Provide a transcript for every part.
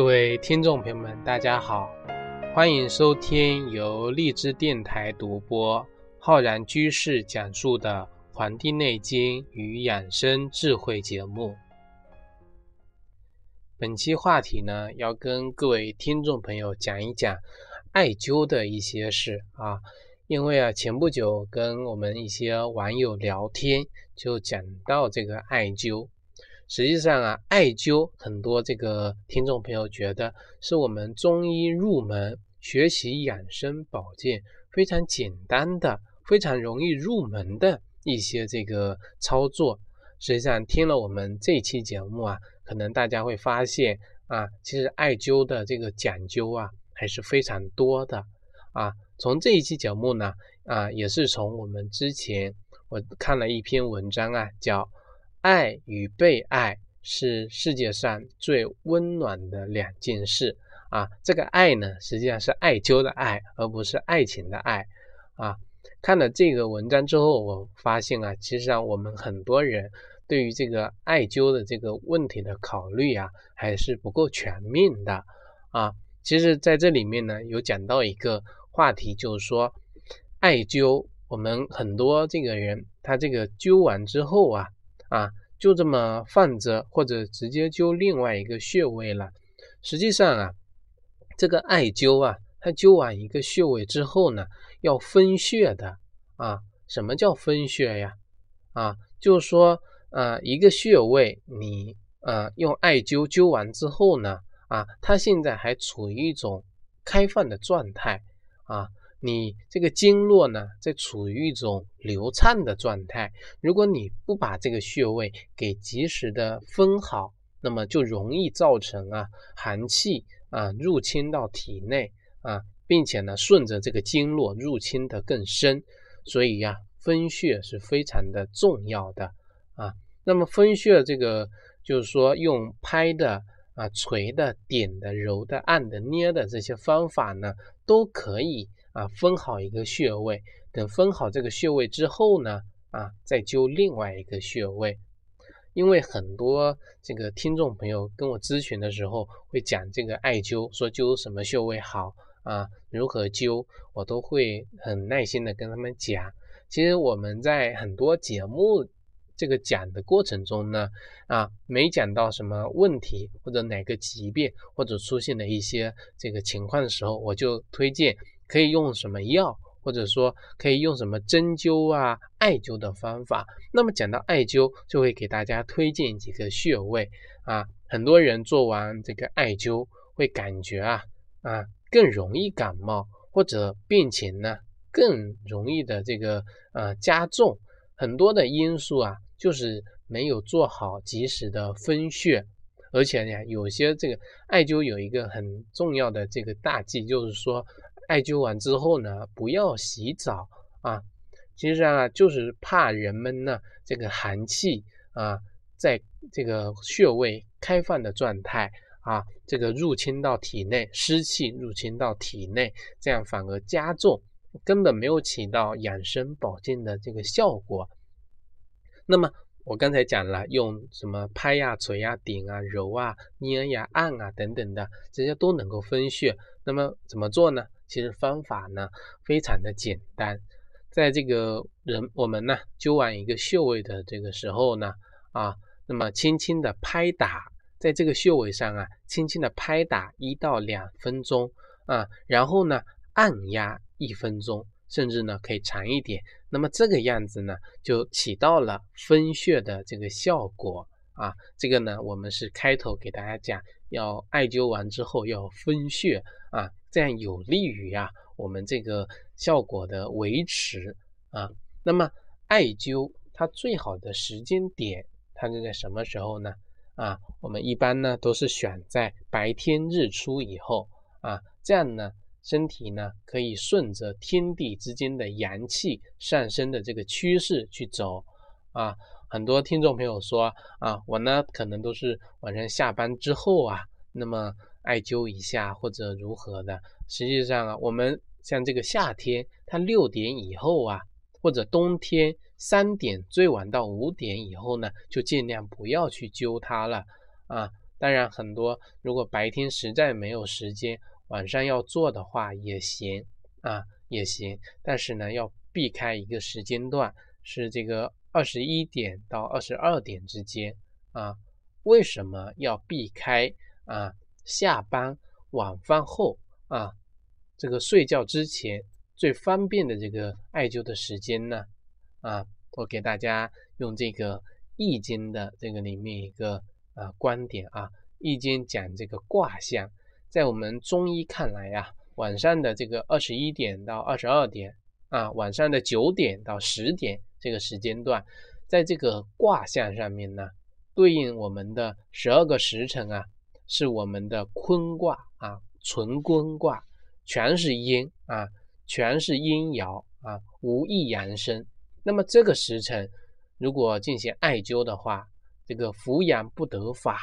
各位听众朋友们，大家好，欢迎收听由荔枝电台独播、浩然居士讲述的《黄帝内经与养生智慧》节目。本期话题呢，要跟各位听众朋友讲一讲艾灸的一些事啊。因为啊，前不久跟我们一些网友聊天，就讲到这个艾灸。实际上啊，艾灸很多这个听众朋友觉得是我们中医入门学习养生保健非常简单的、非常容易入门的一些这个操作。实际上听了我们这期节目啊，可能大家会发现啊，其实艾灸的这个讲究啊还是非常多的啊。从这一期节目呢啊，也是从我们之前我看了一篇文章啊，叫。爱与被爱是世界上最温暖的两件事啊！这个爱呢，实际上是艾灸的爱，而不是爱情的爱啊！看了这个文章之后，我发现啊，其实上我们很多人对于这个艾灸的这个问题的考虑啊，还是不够全面的啊！其实，在这里面呢，有讲到一个话题，就是说艾灸，我们很多这个人，他这个灸完之后啊。啊，就这么放着，或者直接灸另外一个穴位了。实际上啊，这个艾灸啊，它灸完一个穴位之后呢，要分穴的啊。什么叫分穴呀？啊，就是说，呃，一个穴位你呃用艾灸灸完之后呢，啊，它现在还处于一种开放的状态啊。你这个经络呢，在处于一种流畅的状态。如果你不把这个穴位给及时的分好，那么就容易造成啊寒气啊入侵到体内啊，并且呢顺着这个经络入侵的更深。所以呀，分穴是非常的重要的啊。那么分穴这个就是说用拍的啊、捶的、点的、揉的、按的、捏的这些方法呢，都可以。啊，分好一个穴位，等分好这个穴位之后呢，啊，再灸另外一个穴位。因为很多这个听众朋友跟我咨询的时候，会讲这个艾灸，说灸什么穴位好啊，如何灸，我都会很耐心的跟他们讲。其实我们在很多节目这个讲的过程中呢，啊，没讲到什么问题或者哪个疾病或者出现的一些这个情况的时候，我就推荐。可以用什么药，或者说可以用什么针灸啊、艾灸的方法。那么讲到艾灸，就会给大家推荐几个穴位啊。很多人做完这个艾灸，会感觉啊啊更容易感冒，或者病情呢更容易的这个呃加重。很多的因素啊，就是没有做好及时的分穴，而且呢，有些这个艾灸有一个很重要的这个大忌，就是说。艾灸完之后呢，不要洗澡啊。其实啊，就是怕人们呢这个寒气啊，在这个穴位开放的状态啊，这个入侵到体内，湿气入侵到体内，这样反而加重，根本没有起到养生保健的这个效果。那么我刚才讲了，用什么拍呀、捶呀、顶啊、揉啊、捏呀、按啊等等的，这些都能够分穴。那么怎么做呢？其实方法呢非常的简单，在这个人我们呢灸完一个穴位的这个时候呢啊，那么轻轻的拍打在这个穴位上啊，轻轻的拍打一到两分钟啊，然后呢按压一分钟，甚至呢可以长一点。那么这个样子呢就起到了分穴的这个效果啊。这个呢我们是开头给大家讲，要艾灸完之后要分穴啊。这样有利于呀我们这个效果的维持啊。那么艾灸它最好的时间点，它是在什么时候呢？啊，我们一般呢都是选在白天日出以后啊，这样呢身体呢可以顺着天地之间的阳气上升的这个趋势去走啊。很多听众朋友说啊，我呢可能都是晚上下班之后啊，那么。艾灸一下或者如何的，实际上啊，我们像这个夏天，它六点以后啊，或者冬天三点最晚到五点以后呢，就尽量不要去灸它了啊。当然，很多如果白天实在没有时间，晚上要做的话也行啊，也行。但是呢，要避开一个时间段，是这个二十一点到二十二点之间啊。为什么要避开啊？下班晚饭后啊，这个睡觉之前最方便的这个艾灸的时间呢？啊，我给大家用这个《易经》的这个里面一个。啊，观点啊，《易经》讲这个卦象，在我们中医看来呀，晚上的这个二十一点到二十二点啊，晚上的九点到十点这个时间段，在这个卦象上面呢，对应我们的十二个时辰啊，是我们的坤卦啊，纯坤卦，全是阴啊，全是阴爻啊，无一阳生。那么这个时辰如果进行艾灸的话，这个扶阳不得法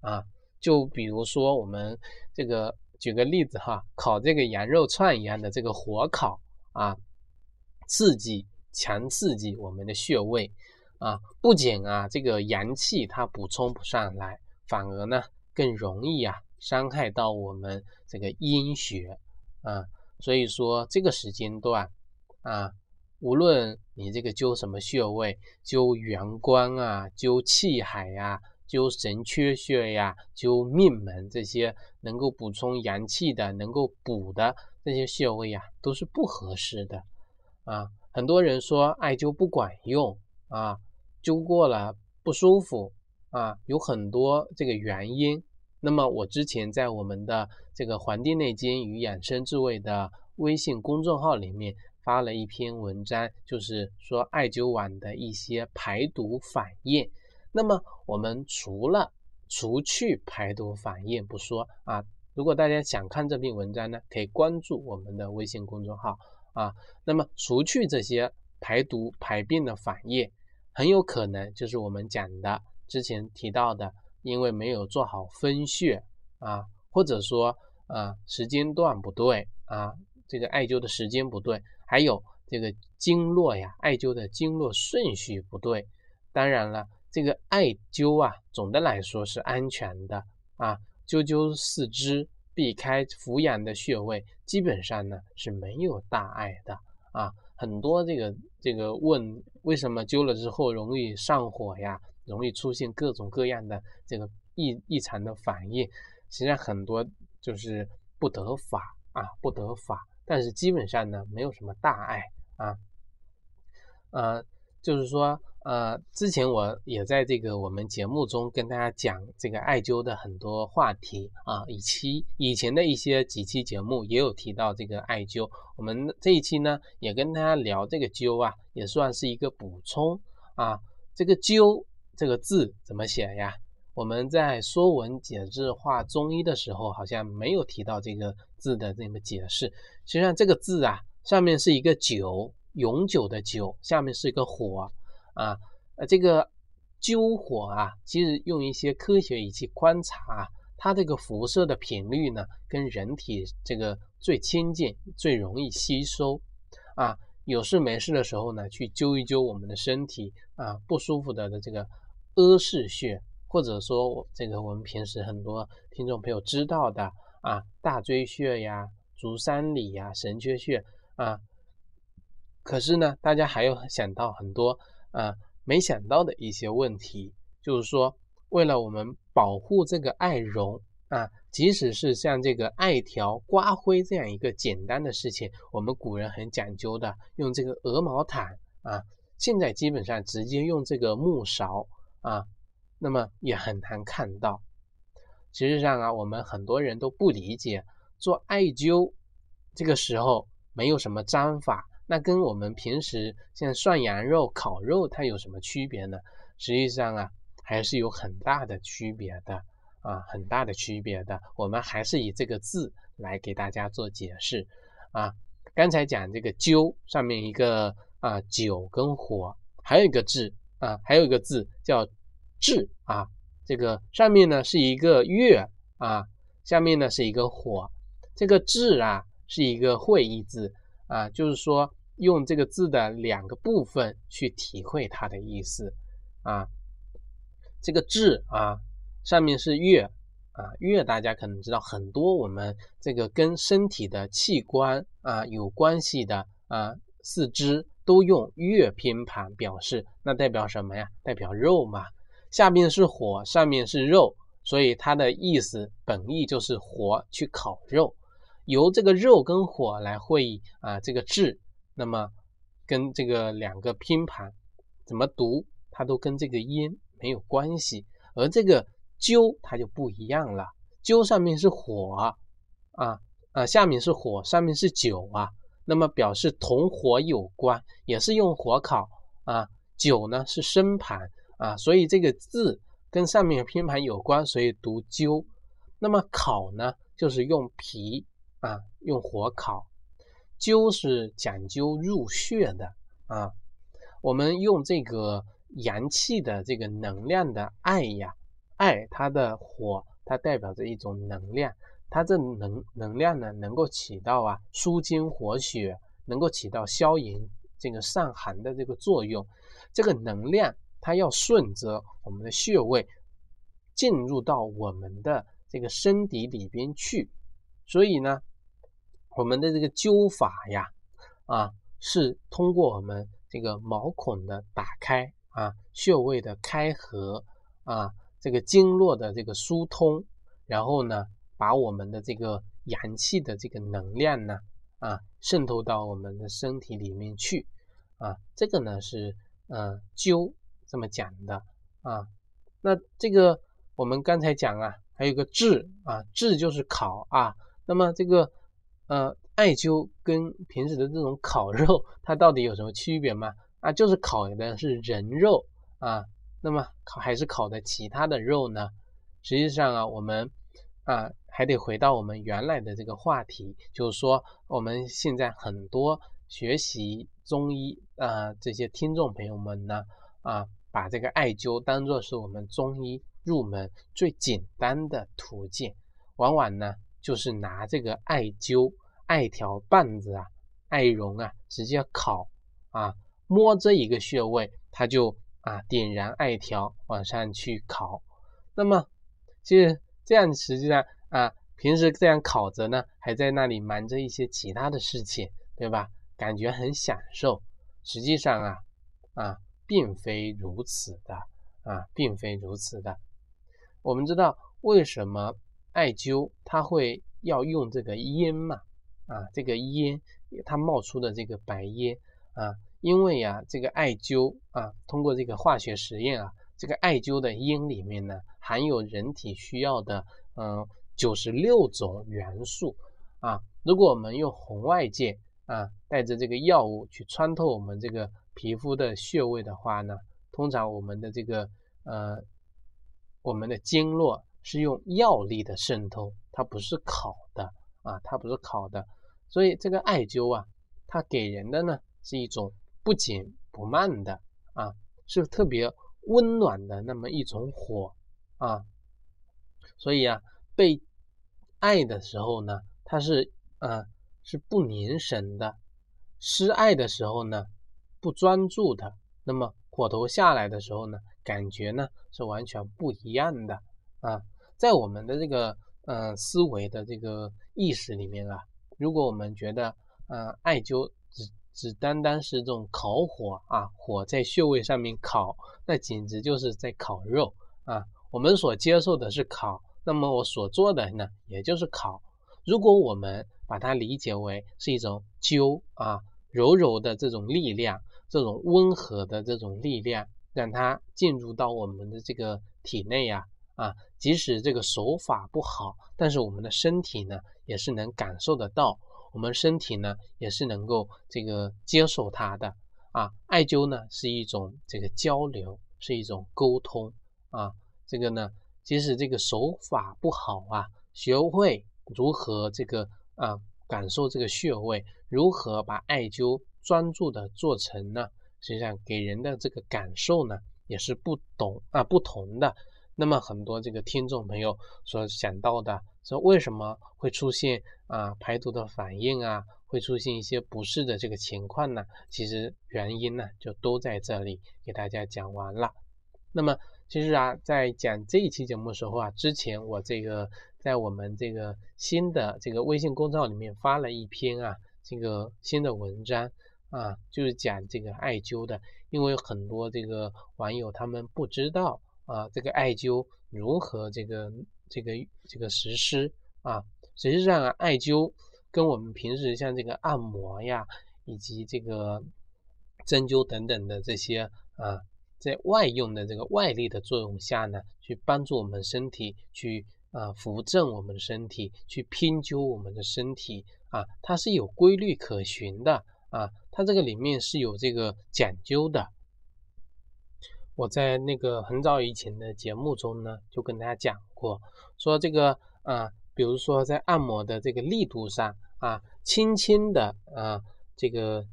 啊，就比如说我们这个举个例子哈，烤这个羊肉串一样的这个火烤啊，刺激强刺激我们的穴位啊，不仅啊这个阳气它补充不上来，反而呢更容易啊伤害到我们这个阴血啊，所以说这个时间段啊。无论你这个灸什么穴位，灸元关啊，灸气海呀，灸神阙穴呀，灸命门这些能够补充阳气的、能够补的这些穴位呀，都是不合适的啊。很多人说艾灸不管用啊，灸过了不舒服啊，有很多这个原因。那么我之前在我们的这个《黄帝内经与养生智慧》的微信公众号里面。发了一篇文章，就是说艾灸完的一些排毒反应。那么我们除了除去排毒反应不说啊，如果大家想看这篇文章呢，可以关注我们的微信公众号啊。那么除去这些排毒排病的反应，很有可能就是我们讲的之前提到的，因为没有做好分穴啊，或者说啊时间段不对啊，这个艾灸的时间不对。还有这个经络呀，艾灸的经络顺序不对。当然了，这个艾灸啊，总的来说是安全的啊。灸灸四肢，避开扶阳的穴位，基本上呢是没有大碍的啊。很多这个这个问为什么灸了之后容易上火呀，容易出现各种各样的这个异异常的反应，实际上很多就是不得法啊，不得法。但是基本上呢，没有什么大碍啊，呃，就是说，呃，之前我也在这个我们节目中跟大家讲这个艾灸的很多话题啊，以期以前的一些几期节目也有提到这个艾灸，我们这一期呢也跟大家聊这个灸啊，也算是一个补充啊。这个灸这个字怎么写呀？我们在《说文解字》画中医的时候，好像没有提到这个字的这么解释。实际上，这个字啊，上面是一个久，永久的久，下面是一个火啊。呃，这个灸火啊，其实用一些科学仪器观察，它这个辐射的频率呢，跟人体这个最亲近，最容易吸收啊。有事没事的时候呢，去灸一灸我们的身体啊，不舒服的的这个阿是穴。或者说，这个我们平时很多听众朋友知道的啊，大椎穴呀、足三里呀、神阙穴啊，可是呢，大家还有想到很多啊没想到的一些问题，就是说，为了我们保护这个艾绒啊，即使是像这个艾条刮灰这样一个简单的事情，我们古人很讲究的，用这个鹅毛毯啊，现在基本上直接用这个木勺啊。那么也很难看到。实际上啊，我们很多人都不理解做艾灸这个时候没有什么章法，那跟我们平时像涮羊肉、烤肉它有什么区别呢？实际上啊，还是有很大的区别的啊，很大的区别的。我们还是以这个字来给大家做解释啊。刚才讲这个灸上面一个啊酒跟火，还有一个字啊，还有一个字叫。志啊，这个上面呢是一个月啊，下面呢是一个火。这个志啊是一个会意字啊，就是说用这个字的两个部分去体会它的意思啊。这个志啊，上面是月啊，月大家可能知道很多我们这个跟身体的器官啊有关系的啊四肢都用月拼盘表示，那代表什么呀？代表肉嘛。下面是火，上面是肉，所以它的意思本意就是火去烤肉，由这个肉跟火来会意啊这个字，那么跟这个两个拼盘怎么读，它都跟这个音没有关系，而这个。灸它就不一样了，灸上面是火啊啊，下面是火，上面是酒啊，那么表示同火有关，也是用火烤啊。酒呢是生盘啊，所以这个字跟上面拼盘有关，所以读灸。那么烤呢，就是用皮啊，用火烤。灸是讲究入穴的啊，我们用这个阳气的这个能量的爱呀。爱它的火，它代表着一种能量，它这能能量呢，能够起到啊舒筋活血，能够起到消炎这个散寒的这个作用。这个能量它要顺着我们的穴位进入到我们的这个身体里边去，所以呢，我们的这个灸法呀，啊是通过我们这个毛孔的打开啊，穴位的开合啊。这个经络的这个疏通，然后呢，把我们的这个阳气的这个能量呢，啊，渗透到我们的身体里面去，啊，这个呢是呃灸这么讲的啊。那这个我们刚才讲啊，还有个治啊，治就是烤啊。那么这个呃艾灸跟平时的这种烤肉，它到底有什么区别吗？啊，就是烤的是人肉啊。那么烤还是烤的其他的肉呢？实际上啊，我们啊还得回到我们原来的这个话题，就是说我们现在很多学习中医啊这些听众朋友们呢啊，把这个艾灸当做是我们中医入门最简单的途径，往往呢就是拿这个艾灸艾条棒子啊、艾绒啊直接烤啊，摸这一个穴位，它就。啊，点燃艾条往上去烤，那么其实这样实际上啊，平时这样烤着呢，还在那里忙着一些其他的事情，对吧？感觉很享受。实际上啊啊，并非如此的啊，并非如此的。我们知道为什么艾灸它会要用这个烟嘛？啊，这个烟它冒出的这个白烟啊。因为呀，这个艾灸啊，通过这个化学实验啊，这个艾灸的烟里面呢，含有人体需要的嗯九十六种元素啊。如果我们用红外线啊，带着这个药物去穿透我们这个皮肤的穴位的话呢，通常我们的这个呃，我们的经络是用药力的渗透，它不是烤的啊，它不是烤的。所以这个艾灸啊，它给人的呢是一种。不紧不慢的啊，是特别温暖的那么一种火啊，所以啊，被爱的时候呢，它是啊是不凝神的；失爱的时候呢，不专注的。那么火头下来的时候呢，感觉呢是完全不一样的啊。在我们的这个呃思维的这个意识里面啊，如果我们觉得呃艾灸只单单是这种烤火啊，火在穴位上面烤，那简直就是在烤肉啊。我们所接受的是烤，那么我所做的呢，也就是烤。如果我们把它理解为是一种灸啊，柔柔的这种力量，这种温和的这种力量，让它进入到我们的这个体内呀啊，即使这个手法不好，但是我们的身体呢，也是能感受得到。我们身体呢也是能够这个接受它的啊，艾灸呢是一种这个交流，是一种沟通啊，这个呢即使这个手法不好啊，学会如何这个啊感受这个穴位，如何把艾灸专注的做成呢？实际上给人的这个感受呢也是不懂啊不同的。那么很多这个听众朋友所想到的。说为什么会出现啊排毒的反应啊，会出现一些不适的这个情况呢？其实原因呢就都在这里，给大家讲完了。那么其实啊，在讲这一期节目的时候啊，之前我这个在我们这个新的这个微信公众号里面发了一篇啊，这个新的文章啊，就是讲这个艾灸的，因为很多这个网友他们不知道啊，这个艾灸如何这个这个这个实施啊，实际上啊，艾灸跟我们平时像这个按摩呀，以及这个针灸等等的这些啊。在外用的这个外力的作用下呢，去帮助我们身体去啊扶正我们的身体，去拼灸我们的身体啊，它是有规律可循的啊，它这个里面是有这个讲究的。我在那个很早以前的节目中呢，就跟大家讲过，说这个啊，比如说在按摩的这个力度上啊，轻轻的啊，这个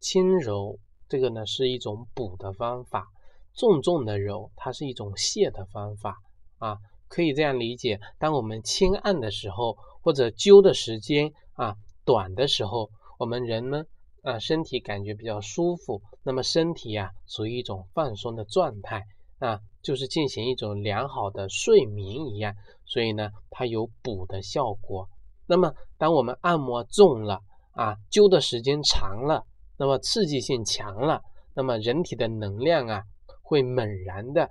轻柔，这个呢是一种补的方法。重重的揉，它是一种泻的方法啊，可以这样理解：当我们轻按的时候，或者灸的时间啊短的时候，我们人呢啊身体感觉比较舒服，那么身体呀处于一种放松的状态啊，就是进行一种良好的睡眠一样，所以呢它有补的效果。那么当我们按摩重了啊，灸的时间长了，那么刺激性强了，那么人体的能量啊。会猛然的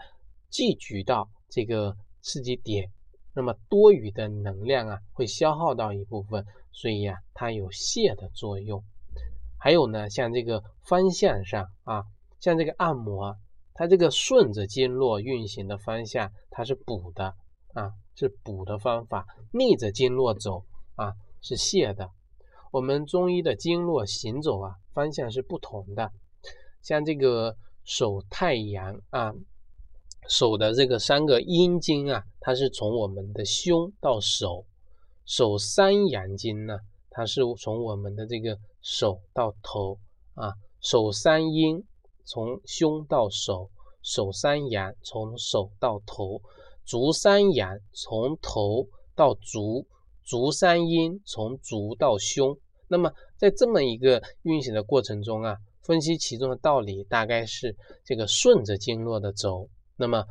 聚集到这个刺激点，那么多余的能量啊会消耗到一部分，所以呀它有泻的作用。还有呢，像这个方向上啊，像这个按摩，它这个顺着经络运行的方向，它是补的啊，是补的方法；逆着经络走啊，是泻的。我们中医的经络行走啊方向是不同的，像这个。手太阳啊，手的这个三个阴经啊，它是从我们的胸到手；手三阳经呢，它是从我们的这个手到头啊。手三阴从胸到手，手三阳从手到头，足三阳从头到足，足三阴从足到胸。那么在这么一个运行的过程中啊。分析其中的道理，大概是这个顺着经络的走，那么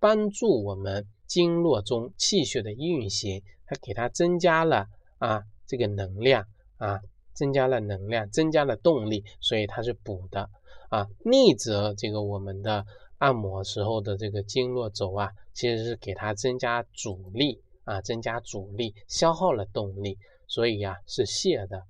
帮助我们经络中气血的运行，它给它增加了啊这个能量啊，增加了能量，增加了动力，所以它是补的啊。逆则这个我们的按摩时候的这个经络轴啊，其实是给它增加阻力啊，增加阻力，消耗了动力，所以呀是泻的。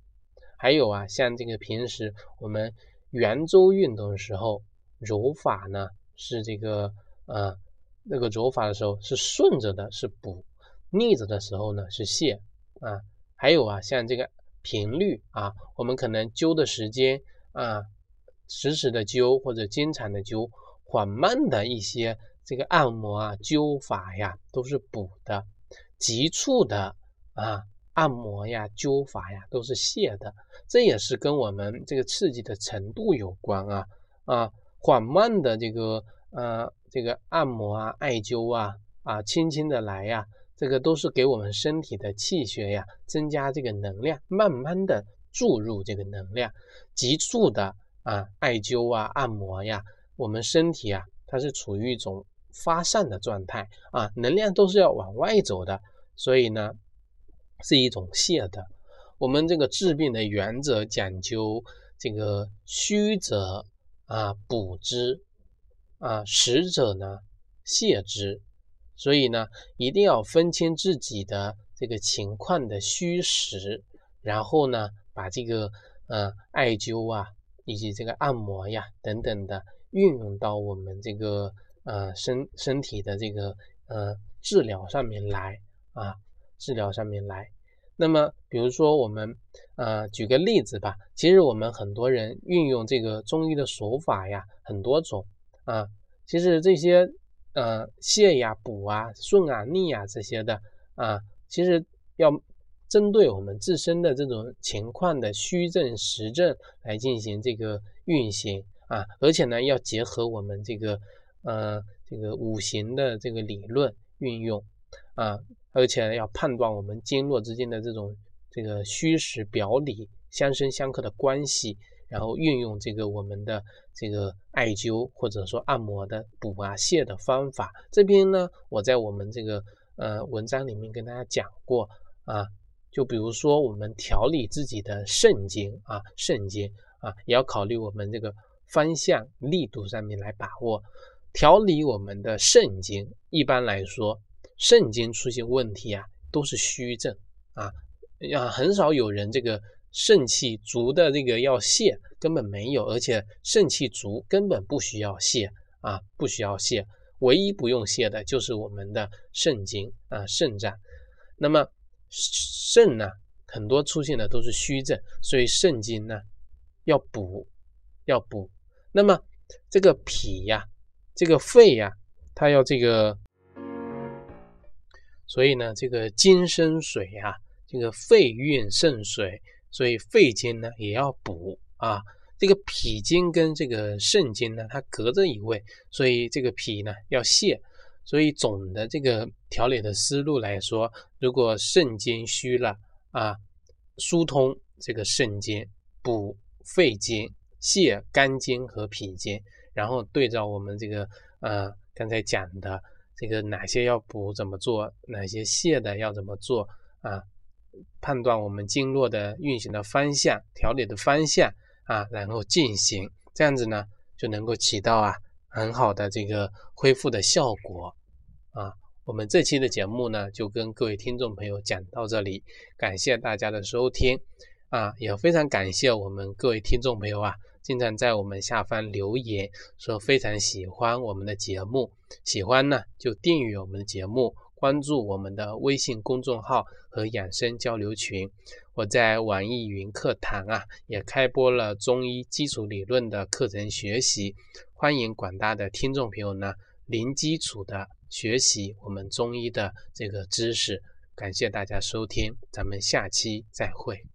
还有啊，像这个平时我们。圆周运动的时候，揉法呢是这个呃那个揉法的时候是顺着的，是补；逆着的时候呢是泻啊。还有啊，像这个频率啊，我们可能灸的时间啊，时时的灸或者经常的灸，缓慢的一些这个按摩啊灸法呀都是补的，急促的啊。按摩呀、灸法呀，都是泻的，这也是跟我们这个刺激的程度有关啊啊，缓慢的这个呃这个按摩啊、艾灸啊啊，轻轻的来呀，这个都是给我们身体的气血呀增加这个能量，慢慢的注入这个能量，急促的啊艾灸啊、按摩呀，我们身体啊它是处于一种发散的状态啊，能量都是要往外走的，所以呢。是一种泻的。我们这个治病的原则讲究这个虚者啊补之啊实者呢泻之，所以呢一定要分清自己的这个情况的虚实，然后呢把这个呃艾灸啊以及这个按摩呀等等的运用到我们这个呃身身体的这个呃治疗上面来啊。治疗上面来，那么比如说我们呃举个例子吧，其实我们很多人运用这个中医的手法呀，很多种啊，其实这些呃泻呀、补啊、顺啊、逆啊这些的啊，其实要针对我们自身的这种情况的虚症实症来进行这个运行啊，而且呢要结合我们这个呃这个五行的这个理论运用啊。而且要判断我们经络之间的这种这个虚实表里相生相克的关系，然后运用这个我们的这个艾灸或者说按摩的补啊泻的方法。这边呢，我在我们这个呃文章里面跟大家讲过啊，就比如说我们调理自己的肾经啊，肾经啊，也要考虑我们这个方向力度上面来把握。调理我们的肾经，一般来说，肾经出现问题啊，都是虚症啊，呀，很少有人这个肾气足的这个要泻，根本没有，而且肾气足根本不需要泻啊，不需要泻，唯一不用泻的就是我们的肾经啊，肾脏。那么肾呢，很多出现的都是虚症，所以肾经呢要补，要补。那么这个脾呀。这个肺呀，它要这个，所以呢，这个金生水啊，这个肺运肾水，所以肺经呢也要补啊。这个脾经跟这个肾经呢，它隔着一位，所以这个脾呢要泻。所以总的这个调理的思路来说，如果肾经虚了啊，疏通这个肾经，补肺经，泻肝经和脾经。然后对照我们这个呃刚才讲的这个哪些要补怎么做，哪些泻的要怎么做啊？判断我们经络的运行的方向、调理的方向啊，然后进行这样子呢，就能够起到啊很好的这个恢复的效果啊。我们这期的节目呢，就跟各位听众朋友讲到这里，感谢大家的收听啊，也非常感谢我们各位听众朋友啊。经常在我们下方留言说非常喜欢我们的节目，喜欢呢就订阅我们的节目，关注我们的微信公众号和养生交流群。我在网易云课堂啊也开播了中医基础理论的课程学习，欢迎广大的听众朋友呢零基础的学习我们中医的这个知识。感谢大家收听，咱们下期再会。